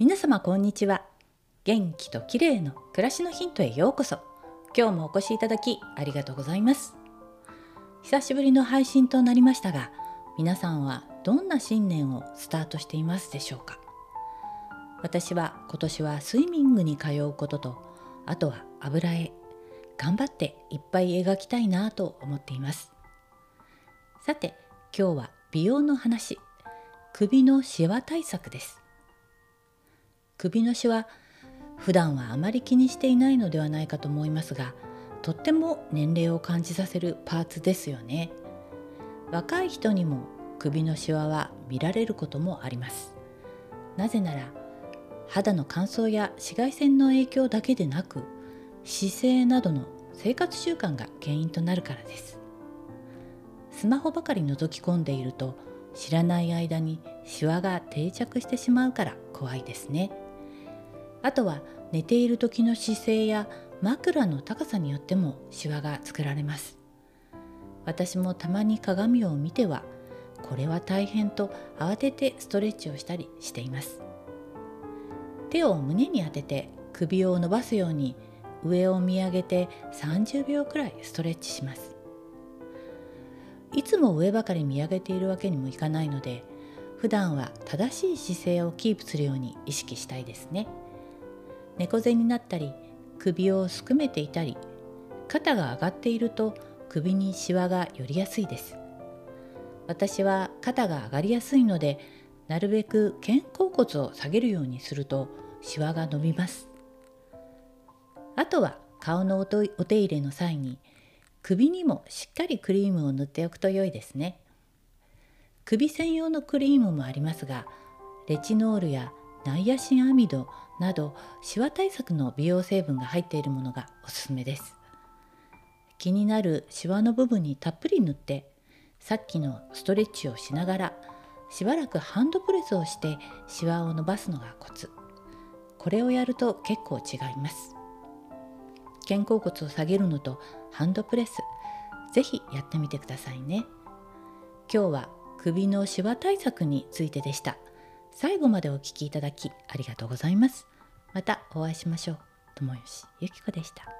皆様こんにちは。元気と綺麗の暮らしのヒントへようこそ。今日もお越しいただきありがとうございます。久しぶりの配信となりましたが皆さんはどんな新年をスタートしていますでしょうか。私は今年はスイミングに通うこととあとは油絵頑張っていっぱい描きたいなと思っています。さて今日は美容の話。首のシワ対策です。首のシワ普段はあまり気にしていないのではないかと思いますがとっても年齢を感じさせるパーツですよね。若い人にも首のシワは見られることもあります。なぜなら肌の乾燥や紫外線の影響だけでなく姿勢などの生活習慣が原因となるからです。スマホばかり覗き込んでいると知らない間にシワが定着してしまうから怖いですね。あとは寝ている時の姿勢や枕の高さによってもシワが作られます私もたまに鏡を見てはこれは大変と慌ててストレッチをしたりしています手を胸に当てて首を伸ばすように上を見上げて30秒くらいストレッチしますいつも上ばかり見上げているわけにもいかないので普段は正しい姿勢をキープするように意識したいですね。猫背になったり首をすくめていたり肩が上がっていると首にシワが寄りやすいです。私は肩が上がりやすいのでなるべく肩甲骨を下げるようにするとシワが伸びます。あとは顔のお手入れの際に首にもしっかりクリームを塗っておくと良いですね。首専用のクリームもありますがレチノールやナイアシンアミドなどシワ対策の美容成分が入っているものがおすすめです。気になるシワの部分にたっぷり塗ってさっきのストレッチをしながらしばらくハンドプレスをしてシワを伸ばすのがコツ。これをやると結構違います。肩甲骨を下げるのとハンドプレスぜひやってみてくださいね。今日は首のシワ対策についてでした。最後までお聴きいただきありがとうございます。またお会いしましょう。友吉ゆきこでした。